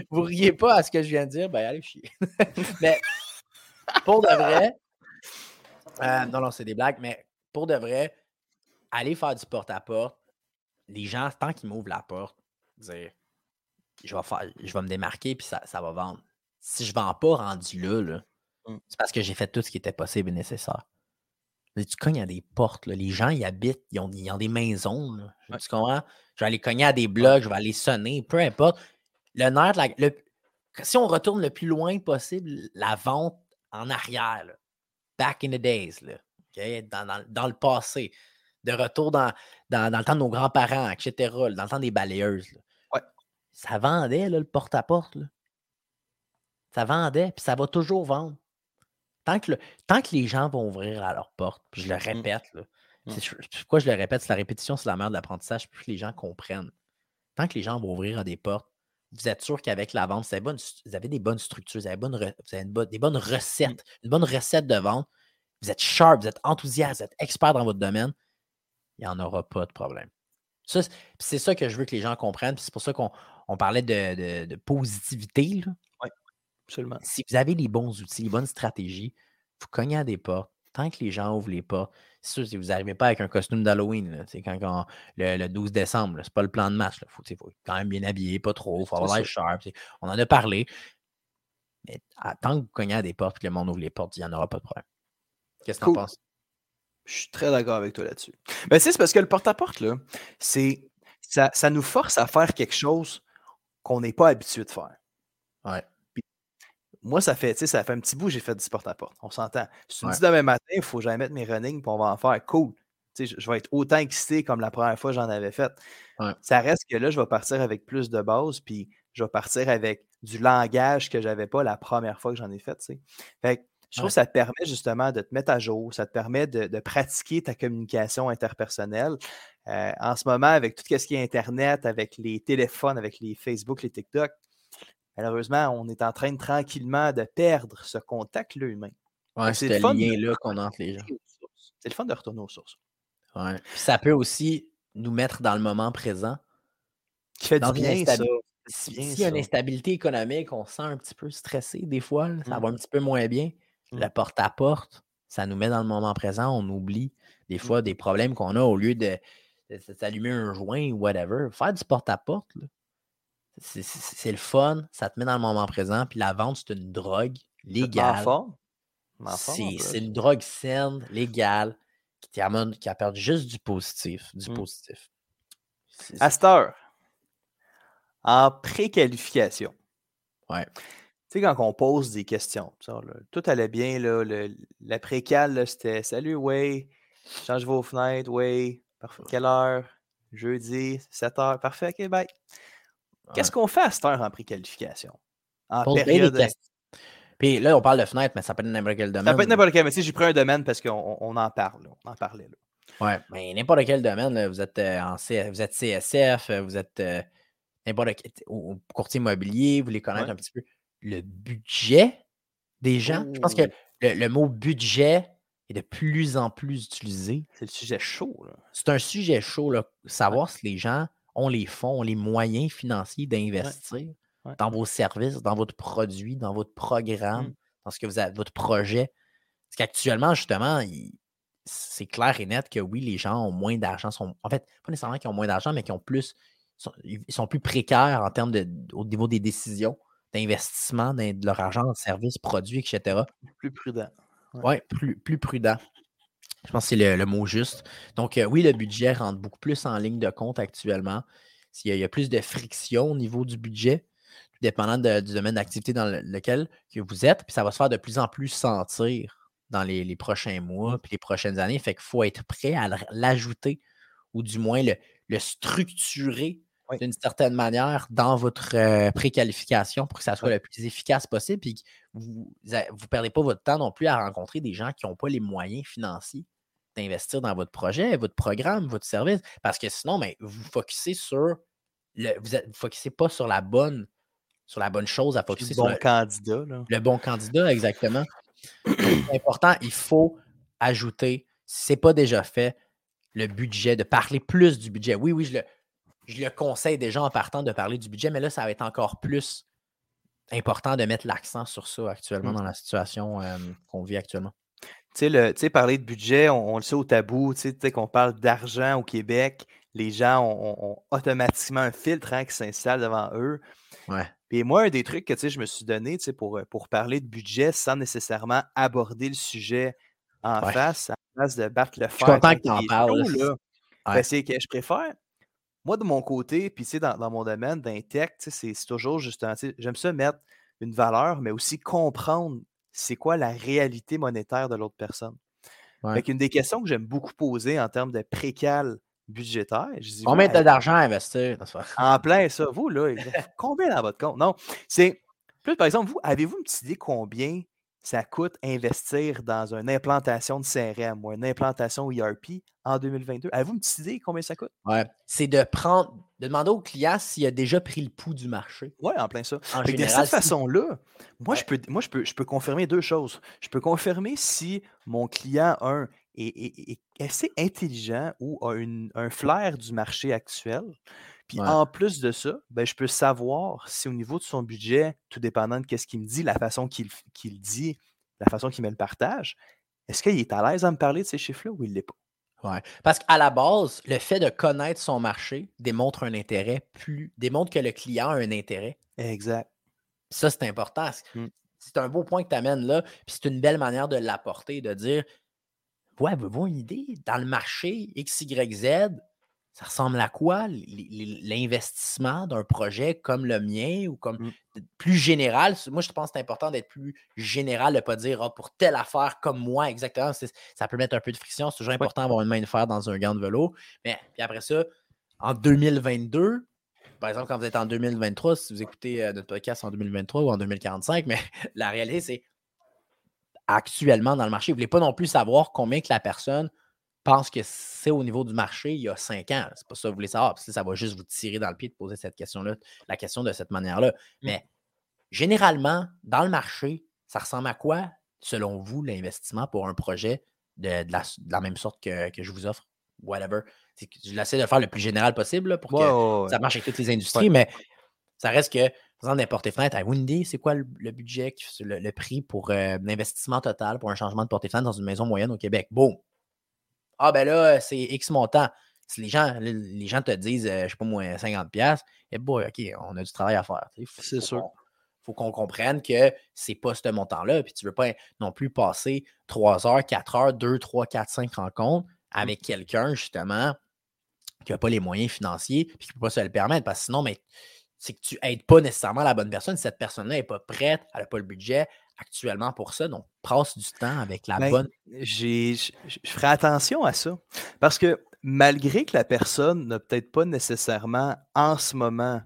vous riez pas à ce que je viens de dire, ben allez chier. mais pour de vrai, euh, non, non, c'est des blagues, mais pour de vrai, aller faire du porte-à-porte, les gens, tant qu'ils m'ouvrent la porte, dire je vais, faire, je vais me démarquer puis ça, ça va vendre. Si je ne vends pas rendu là, mmh. c'est parce que j'ai fait tout ce qui était possible et nécessaire. tu cognes à des portes. Les gens, ils habitent, ils ont, ils ont des maisons. Tu comprends? Je vais aller cogner à des blocs, je vais aller sonner, peu importe. Le nerf, le, si on retourne le plus loin possible, la vente en arrière, back in the days, là, dans, le passé, de retour dans, dans, le temps de nos grands-parents, etc., dans le temps des balayeuses. Ça vendait, le porte-à-porte. Ça vendait, puis ça va toujours vendre. Tant que, tant que les gens vont ouvrir à leur porte, puis je le mmh. répète, là, mmh. pourquoi je le répète, c'est la répétition, c'est la mère de l'apprentissage, puis les gens comprennent. Tant que les gens vont ouvrir à des portes, vous êtes sûr qu'avec la vente, vous avez, des bonnes structures, vous avez, des bonnes mmh. recettes, une bonne recette de vente, vous êtes sharp, vous êtes enthousiaste, vous êtes expert dans votre domaine, il n'y en aura pas de problème. C'est ça que je veux que les gens comprennent. C'est pour ça qu'on parlait de, positivité. Oui, absolument. Si vous avez les bons outils, les bonnes stratégies, vous cognez à des portes. Tant que les gens ouvrent les portes, c'est sûr, si vous n'arrivez pas avec un costume d'Halloween, c'est quand, le, 12 décembre, c'est pas le plan de match. Il faut, faut, quand même bien habiller, pas trop, il faut avoir l'air sharp. On en a parlé. Mais tant que vous cognez à des portes et que le monde ouvre les portes, il n'y en aura pas de problème. Qu'est-ce que tu en penses? Je suis très d'accord avec toi là-dessus. Ben, c'est parce que le porte-à-porte, là, c'est ça, ça, nous force à faire quelque chose qu'on n'est pas habitué de faire. Ouais. moi, ça fait, ça fait un petit bout, j'ai fait du porte-à-porte. On s'entend. Si tu me dis demain matin, il faut que j'aille mettre mes running puis on va en faire. Cool. Je, je vais être autant excité comme la première fois que j'en avais fait. Ça reste que là, je vais partir avec plus de base, puis je vais partir avec du langage que je n'avais pas la première fois que j'en ai fait. Fait je trouve que ça te permet justement de te mettre à jour, ça te permet de, pratiquer ta communication interpersonnelle. Euh, en ce moment, avec tout ce qui est Internet, avec les téléphones, avec les Facebook, les TikTok, malheureusement, on est en train de tranquillement de perdre ce contact-là humain. Ouais, c'est le lien-là qu'on a entre les gens. C'est le fun de retourner aux sources. Ouais. ça peut aussi nous mettre dans le moment présent. Qui fait du bien, ça. S'il y a une instabilité économique, on se sent un petit peu stressé des fois, ça mmh. va un petit peu moins bien. Le mmh. porte-à-porte, ça nous met dans le moment présent, on oublie des mmh. fois des problèmes qu'on a au lieu de, s'allumer un joint ou whatever. Faire du porte-à-porte, c'est le fun, ça te met dans le moment présent, puis la vente, c'est une drogue légale. C'est une drogue saine, légale, qui, qui apporte juste du positif. Du mmh. positif. À cette heure, en préqualification. Ouais. Tu sais, quand on pose des questions, tout allait bien, là, l'après-cal, c'était Salut, oui, change vos fenêtres, oui, parfait. Quelle heure? Jeudi, 7 heures, parfait, ok, bye. Qu'est-ce qu'on fait à cette heure en préqualification? En période. Puis là, on parle de fenêtre, mais ça peut être n'importe quel domaine. Ça peut être n'importe quel, mais j'ai pris un domaine parce qu'on on en parle, on en parlait. Là. Oui, mais n'importe quel domaine, vous, êtes, euh, en vous êtes CSF, vous êtes euh, n'importe quel courtier immobilier, vous voulez connaître un petit peu le budget des gens. Je pense que le, mot budget est de plus en plus utilisé. C'est le sujet chaud. C'est un sujet chaud, là. savoir si les gens ont les fonds, ont les moyens financiers d'investir dans vos services, dans votre produit, dans votre programme, mmh. dans ce que vous avez, votre projet. Parce qu'actuellement, justement, c'est clair et net que oui, les gens ont moins d'argent. En fait, pas nécessairement qu'ils ont moins d'argent, mais qu'ils ont plus. ils sont plus précaires en termes de au niveau des décisions d'investissement de leur argent en services, produits, etc. Plus prudent. Oui, ouais, plus, plus prudent. Je pense que c'est le, mot juste. Donc, euh, oui, le budget rentre beaucoup plus en ligne de compte actuellement. Il y, a, il y a plus de friction au niveau du budget, dépendant du domaine d'activité dans lequel que vous êtes. Puis ça va se faire de plus en plus sentir dans les, prochains mois mmh. puis les prochaines années. Fait qu'il faut être prêt à l'ajouter ou du moins le, structurer d'une certaine manière dans votre euh, préqualification pour que ça soit le plus efficace possible et que vous ne perdez pas votre temps non plus à rencontrer des gens qui n'ont pas les moyens financiers d'investir dans votre projet, votre programme, votre service. Parce que sinon, ben, vous focussez sur le, vous ne focussez pas sur la bonne sur la bonne chose à focuser le bon candidat. Le bon candidat, exactement. C'est important, il faut ajouter, si ce n'est pas déjà fait, le budget, de parler plus du budget. Oui, oui, je le, je le conseille déjà en partant de parler du budget, mais là, ça va être encore plus important de mettre l'accent sur ça actuellement mmh. dans la situation qu'on vit actuellement. Tu sais, parler de budget, on, le sait au tabou, tu sais, qu'on parle d'argent au Québec, les gens ont, automatiquement un filtre hein, qui s'installe devant eux. Ouais. Et moi, un des trucs que je me suis donné pour, euh, pour parler de budget sans nécessairement aborder le sujet en face, en face de battre le fer. Je suis content que tu en parles. Ben, c'est que je préfère, moi, de mon côté, puis dans, dans mon domaine, d'un tech, c'est toujours justement, j'aime ça mettre une valeur, mais aussi comprendre c'est quoi la réalité monétaire de l'autre personne. Ouais. une des questions que j'aime beaucoup poser en termes de précal budgétaire. Je dis, combien tu d'argent à investir? En plein ça. Vous, là, combien dans votre compte? Non, c'est plus, par exemple, vous, avez-vous une petite idée combien ça coûte investir dans une implantation de CRM ou une implantation ERP en 2022? Avez-vous une petite idée combien ça coûte? Ouais. C'est de prendre, de demander au client s'il a déjà pris le pouls du marché. Oui, en plein ça. de cette façon-là, moi, je peux, moi je, peux, je peux confirmer deux choses. Je peux confirmer si mon client, un, est, assez intelligent ou a un flair du marché actuel. Puis en plus de ça, ben, je peux savoir si au niveau de son budget, tout dépendant de ce qu'il me dit, la façon qu'il dit, la façon qu'il me le partage, est-ce qu'il est à l'aise à me parler de ces chiffres-là ou il ne l'est pas? Ouais. Parce qu'à la base, le fait de connaître son marché démontre un intérêt plus. démontre que le client a un intérêt. Exact. Ça, c'est important. Mmh. C'est un beau point que tu amènes là. Puis c'est une belle manière de l'apporter, de dire Ouais, avez-vous une idée? Dans le marché XYZ, ça ressemble à quoi l'investissement d'un projet comme le mien ou comme mmh. plus général? Moi, je pense que c'est important d'être plus général, de ne pas dire «Ah, pour telle affaire comme moi, exactement. Ça peut mettre un peu de friction. C'est toujours important d'avoir une main de fer dans un gant de vélo. Mais puis après ça, en 2022, par exemple, quand vous êtes en 2023, si vous écoutez euh, notre podcast en 2023 ou en 2045, mais la réalité, c'est actuellement dans le marché. Vous ne voulez pas non plus savoir combien que la personne pense que c'est au niveau du marché il y a cinq ans. C'est pas ça que vous voulez savoir, parce que ça va juste vous tirer dans le pied de poser cette question-là, la question de cette manière-là. Mmh. Mais généralement, dans le marché, ça ressemble à quoi, selon vous, l'investissement pour un projet de, la, même sorte que, je vous offre? Whatever. Je l'essaie de faire le plus général possible pour que ça marche avec toutes les industries, mais ça reste que par exemple, porte fenêtre, une idée, c'est quoi le, budget, le, prix pour euh, l'investissement total pour un changement de porte-fenêtre dans une maison moyenne au Québec? Bon. Ah, ben là, c'est X montant. Si les gens, les gens te disent, je euh, je sais pas moi, 50$, eh boy, OK, on a du travail à faire. C'est sûr. Il faut qu'on comprenne que c'est pas ce montant-là. Puis tu veux pas non plus passer 3 heures, 4 heures, 2, 3, 4, 5 rencontres mmh. avec quelqu'un, justement, qui n'a pas les moyens financiers, puis qui ne peut pas se le permettre. Parce que sinon, mais c'est que tu n'aides pas nécessairement la bonne personne. Cette personne-là n'est pas prête, elle n'a pas le budget actuellement pour ça. Donc, passe du temps avec la ben, bonne. Je ferai attention à ça. Parce que malgré que la personne n'a peut-être pas nécessairement en ce moment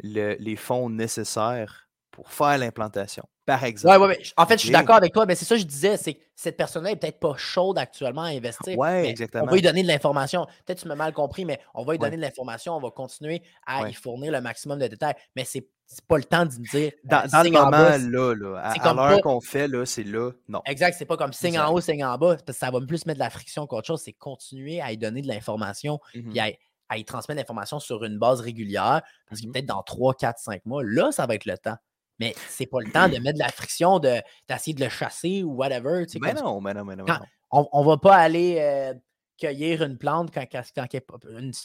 les fonds nécessaires pour faire l'implantation, par exemple. Ouais, ouais, en fait, je suis d'accord avec toi, mais c'est ça que je disais, c'est que cette personne-là n'est peut-être pas chaude actuellement à investir. Oui, exactement. On va lui donner de l'information. Peut-être que tu m'as mal compris, mais on va lui donner de l'information, on va continuer à y fournir le maximum de détails. Mais c'est pas le temps de me dire. Dans, euh, le moment, là, là, à, l'heure qu'on fait, là, c'est là, non. Exact, c'est pas comme signe en haut, signe en bas, parce que ça va plus mettre de la friction qu'autre chose. C'est continuer à y donner de l'information, puis à, y transmettre l'information sur une base régulière, parce que mmh peut-être dans 3, 4, 5 mois, là, ça va être le temps. Mais c'est pas le temps de mettre de la friction, d'essayer de, le chasser ou whatever. mais, non, mais non, mais non, On, ne va pas aller euh, cueillir une plante quand, quand,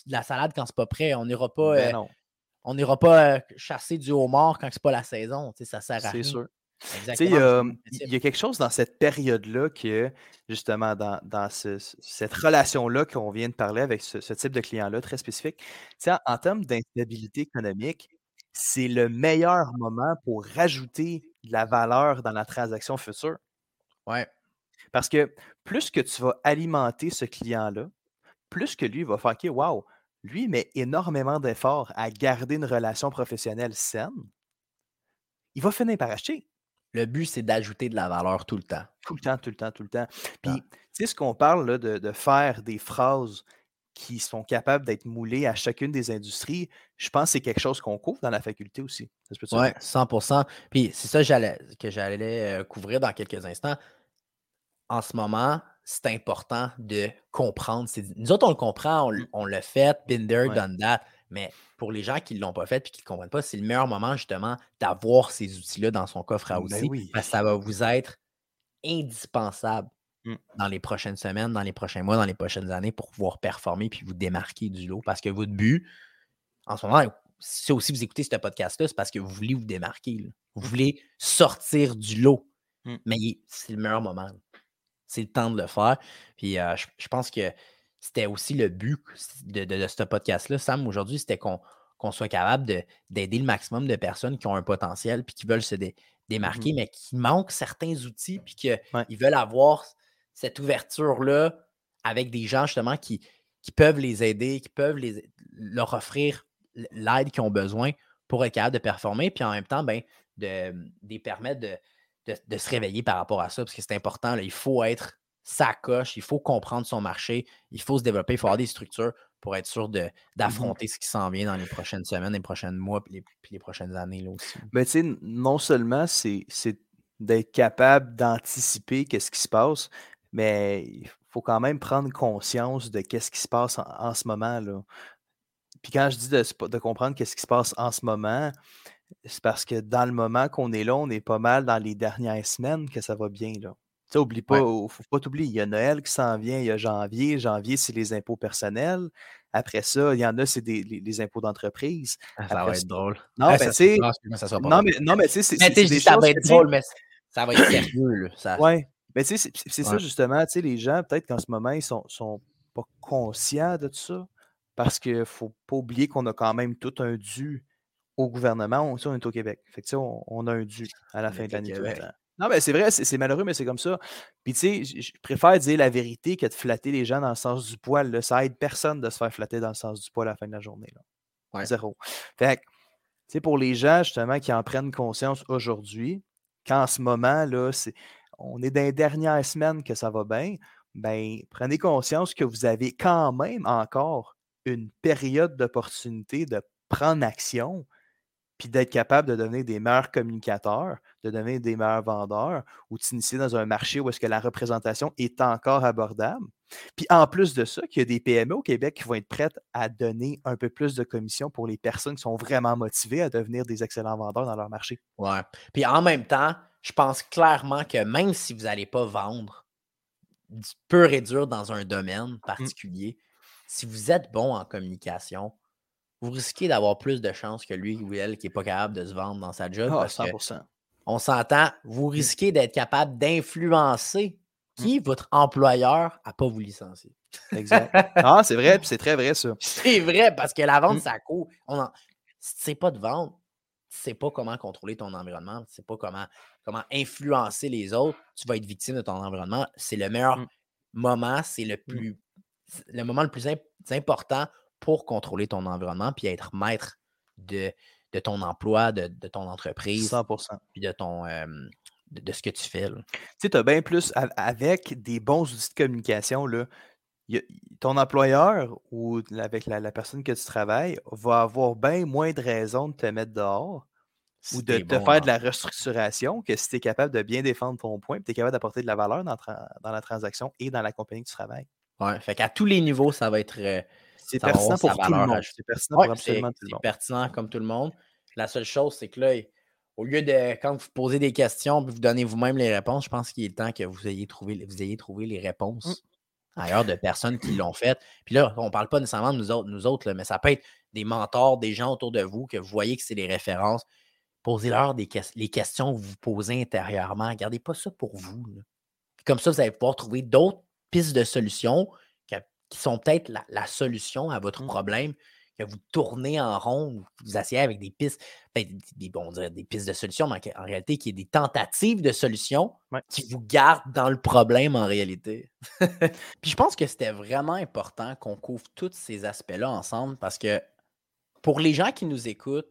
la salade quand c'est pas prêt. On n'ira pas, ben euh, on n'ira pas euh, chasser du homard quand c'est pas la saison. Ça sert à rien. C'est sûr. Il y, a quelque chose dans cette période-là que, justement, dans, cette relation-là qu'on vient de parler avec ce, type de client-là très spécifique, en, en termes d'instabilité économique, c'est le meilleur moment pour rajouter de la valeur dans la transaction future? Ouais. Parce que plus que tu vas alimenter ce client-là, plus que lui va faire OK, wow, lui met énormément d'efforts à garder une relation professionnelle saine, il va finir par acheter. Le but, c'est d'ajouter de la valeur tout le temps. Tout le temps, tout le temps, tout le temps. Puis, tu sais, ce qu'on parle là, de, de, faire des phrases qui sont capables d'être moulés à chacune des industries, je pense que c'est quelque chose qu'on couvre dans la faculté aussi. Oui, 100% Puis c'est ça que j'allais euh, couvrir dans quelques instants. En ce moment, c'est important de comprendre. Nous autres, on le comprend, on, mmh. l'a fait, Binder, ouais. done that. Mais pour les gens qui ne l'ont pas fait et qui ne le comprennent pas, c'est le meilleur moment justement d'avoir ces outils-là dans son coffre à ben outils. Parce que ça va vous être indispensable Mmh. dans les prochaines semaines, dans les prochains mois, dans les prochaines années pour pouvoir performer puis vous démarquer du lot. Parce que votre but, en ce moment, si aussi vous écoutez ce podcast-là, c'est parce que vous voulez vous démarquer. Vous mmh. voulez sortir du lot. Mmh. Mais c'est le meilleur moment. C'est le temps de le faire. Puis euh, je, pense que c'était aussi le but de, ce podcast-là, Sam, aujourd'hui, c'était qu'on soit capable d'aider le maximum de personnes qui ont un potentiel puis qui veulent se démarquer, mais qui manquent certains outils puis qu'ils veulent avoir cette ouverture-là avec des gens justement qui, qui peuvent les aider, qui peuvent les, leur offrir l'aide qu'ils ont besoin pour être capable de performer, puis en même temps, ben, de, les permettre de, se réveiller par rapport à ça, parce que c'est important. il faut être sa coche, il faut comprendre son marché, il faut se développer, il faut avoir des structures pour être sûr mmh d'affronter ce qui s'en vient dans les prochaines semaines, les prochains mois, puis les, prochaines années là aussi. Mais tu sais, non seulement c'est d'être capable d'anticiper qu'est-ce qui se passe, mais il faut quand même prendre conscience de qu'est-ce qui se passe en, ce moment. Là. Puis quand je dis de, comprendre qu'est-ce qui se passe en ce moment, c'est parce que dans le moment qu'on est là, on est pas mal dans les dernières semaines que ça va bien. Là. Tu oublie pas, faut pas t'oublier, il y a Noël qui s'en vient, il y a janvier. Janvier, c'est les impôts personnels. Après ça, il y en a, c'est des, les, impôts d'entreprise. Ah, ça va être drôle. Non, mais tu sais. Non, mais, non, mais tu sais, c'est. Ça va être drôle, mais ça va être sérieux. Ça... Ouais. Mais tu sais, c'est ça justement, tu sais, les gens, peut-être qu'en ce moment, ils sont, sont pas conscients de tout ça, parce qu'il ne faut pas oublier qu'on a quand même tout un dû au gouvernement. On, on est au Québec. Fait que, on, on a un dû à la fin de l'année Non, mais c'est vrai, c'est malheureux, mais c'est comme ça. Puis, tu sais, je préfère dire la vérité que de flatter les gens dans le sens du poil. Là. Ça aide personne de se faire flatter dans le sens du poil à la fin de la journée. Là. Zéro. Fait que, tu sais, pour les gens, justement, qui en prennent conscience aujourd'hui, qu'en ce moment, là, c'est on est dans les dernières semaines que ça va bien, ben, prenez conscience que vous avez quand même encore une période d'opportunité de prendre action, puis d'être capable de devenir des meilleurs communicateurs, de devenir des meilleurs vendeurs, ou de s'initier dans un marché où est-ce que la représentation est encore abordable. Puis en plus de ça, qu'il y a des PME au Québec qui vont être prêtes à donner un peu plus de commissions pour les personnes qui sont vraiment motivées à devenir des excellents vendeurs dans leur marché. Ouais. Puis en même temps, je pense clairement que même si vous n'allez pas vendre du pur et dur dans un domaine mmh. particulier, si vous êtes bon en communication, vous risquez d'avoir plus de chances que lui ou elle qui n'est pas capable de se vendre dans sa job. Ah, 100%. on s'entend, vous mmh. risquez d'être capable d'influencer mmh. qui, votre employeur, à pas vous licencier. Exact. Ah, c'est vrai, c'est très vrai ça. C'est vrai, parce que la vente, ça court. On en... Si pas de vente, tu sais pas comment contrôler ton environnement, tu sais pas comment, comment influencer les autres, tu vas être victime de ton environnement. C'est le meilleur mmh. moment, c'est le mmh. plus le moment le plus important pour contrôler ton environnement puis être maître de, de ton emploi, de, ton entreprise. 100%. Puis de ton. de, ce que tu fais. Tu sais, tu as bien plus avec des bons outils de communication, là, ton employeur ou avec la, personne que tu travailles va avoir bien moins de raisons de te mettre dehors ou de te faire de la restructuration que si tu es capable de bien défendre ton point et tu es capable d'apporter de la valeur dans, la transaction et dans la compagnie que tu travailles. Ouais, fait qu'à tous les niveaux, ça va être. Euh, c'est pertinent pour tout le monde. C'est pertinent pour absolument tout le monde. C'est pertinent comme tout le monde. La seule chose, c'est que là, au lieu de, quand vous posez des questions, vous donnez vous-même les réponses, je pense qu'il est temps que vous ayez trouvé, vous ayez trouvé les réponses. Mmh ailleurs de personnes qui l'ont fait. Puis là, on ne parle pas nécessairement de nous autres, nous autres mais ça peut être des mentors, des gens autour de vous que vous voyez que c'est des références. Posez-leur des les questions que vous vous posez intérieurement. Gardez pas ça pour vous. Comme ça, vous allez pouvoir trouver d'autres pistes de solutions qui sont peut-être la, solution à votre mmh. problème vous tournez en rond, vous asseyez avec des pistes, ben, des, bon, des pistes de solutions, mais en, réalité, qui est des tentatives de solutions qui vous gardent dans le problème en réalité. Puis je pense que c'était vraiment important qu'on couvre tous ces aspects-là ensemble parce que pour les gens qui nous écoutent,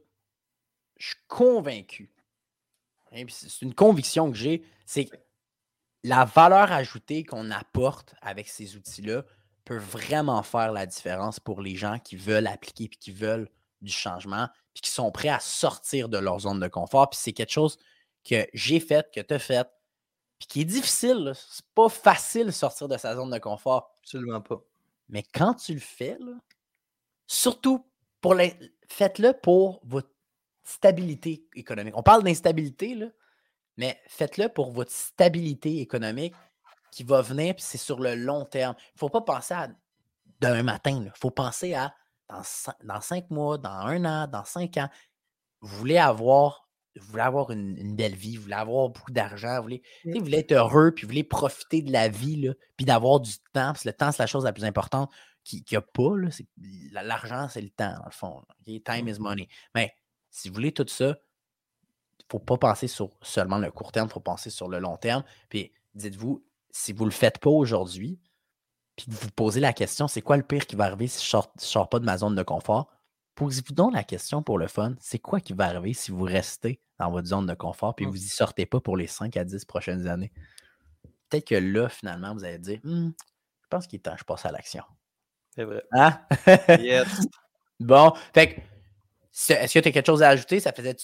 je suis convaincu, hein, c'est une conviction que j'ai, c'est que la valeur ajoutée qu'on apporte avec ces outils-là, peut vraiment faire la différence pour les gens qui veulent appliquer puis qui veulent du changement puis qui sont prêts à sortir de leur zone de confort. Puis c'est quelque chose que j'ai fait, que tu as fait, puis qui est difficile. C'est pas facile de sortir de sa zone de confort. Absolument pas. Mais quand tu le fais, surtout pour les. Faites-le pour votre stabilité économique. On parle d'instabilité, mais faites-le pour votre stabilité économique qui va venir, puis c'est sur le long terme. Il ne faut pas penser à d'un matin. Il faut penser à dans cinq, mois, dans un an, dans cinq ans. Vous voulez avoir, vous voulez avoir une, belle vie, vous voulez avoir beaucoup d'argent, vous voulez, vous voulez être heureux, puis vous voulez profiter de la vie, là, puis d'avoir du temps, parce que le temps, c'est la chose la plus importante qu'il n'y a pas. L'argent, c'est le temps, dans le fond. Time is money. Mais si vous voulez tout ça, il ne faut pas penser sur seulement le court terme, il faut penser sur le long terme. Puis dites-vous, si vous ne le faites pas aujourd'hui, puis vous vous posez la question, c'est quoi le pire qui va arriver si je ne sors, pas de ma zone de confort? Posez-vous donc la question pour le fun, c'est quoi qui va arriver si vous restez dans votre zone de confort puis mmh. vous n'y sortez pas pour les 5 à 10 prochaines années? Peut-être que là, finalement, vous allez dire, «Hmm, je pense qu'il est temps que je passe à l'action. C'est vrai. Hein? yes. Bon, fait que, est-ce que tu as quelque chose à ajouter? Ça faisait,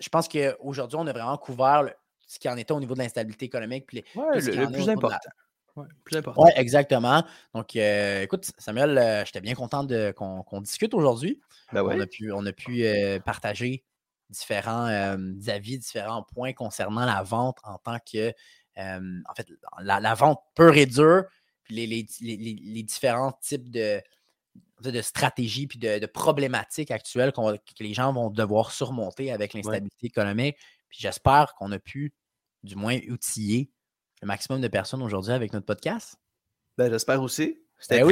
je pense qu'aujourd'hui, on a vraiment couvert ce qui en était au niveau de l'instabilité économique. Puis le, plus important. plus important. Oui, exactement. Donc, euh, écoute, Samuel, euh, j'étais bien content qu'on discute aujourd'hui. Ben on a pu, on a pu euh, partager différents avis, différents points concernant la vente en tant que, en fait, la, vente pure et dure, puis les, différents types de, de stratégies puis de, problématiques actuelles que les gens vont devoir surmonter avec l'instabilité économique. Puis j'espère qu'on a pu, du moins, outiller le maximum de personnes aujourd'hui avec notre podcast. Ben, j'espère aussi. Ben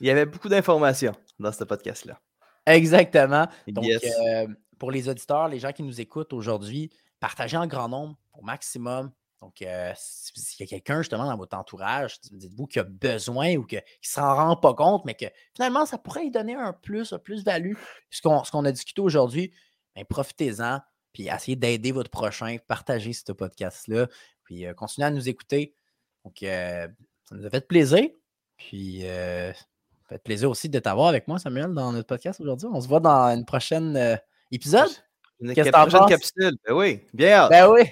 Il y avait beaucoup d'informations dans ce podcast-là. Exactement. Donc, euh, pour les auditeurs, les gens qui nous écoutent aujourd'hui, partagez en grand nombre au maximum. Donc, euh, s'il y a quelqu'un justement dans votre entourage, dites-vous qu'il a besoin ou qu'il ne s'en rend pas compte, mais que finalement, ça pourrait lui donner un plus, un plus-value. Ce qu'on a discuté aujourd'hui, ben, profitez-en puis essayez d'aider votre prochain, partagez ce podcast-là, puis euh, continuez à nous écouter. Donc, euh, ça nous a fait plaisir. Puis, euh, ça fait plaisir aussi de t'avoir avec moi, Samuel, dans notre podcast aujourd'hui. On se voit dans une prochaine épisode. Une prochaine capsule. Ben oui, bien. Ben oui.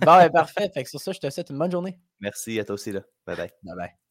Bon, ben, parfait. Fait que sur ça, je te souhaite une bonne journée. Merci à toi aussi. Là. Bye bye. Bye bye.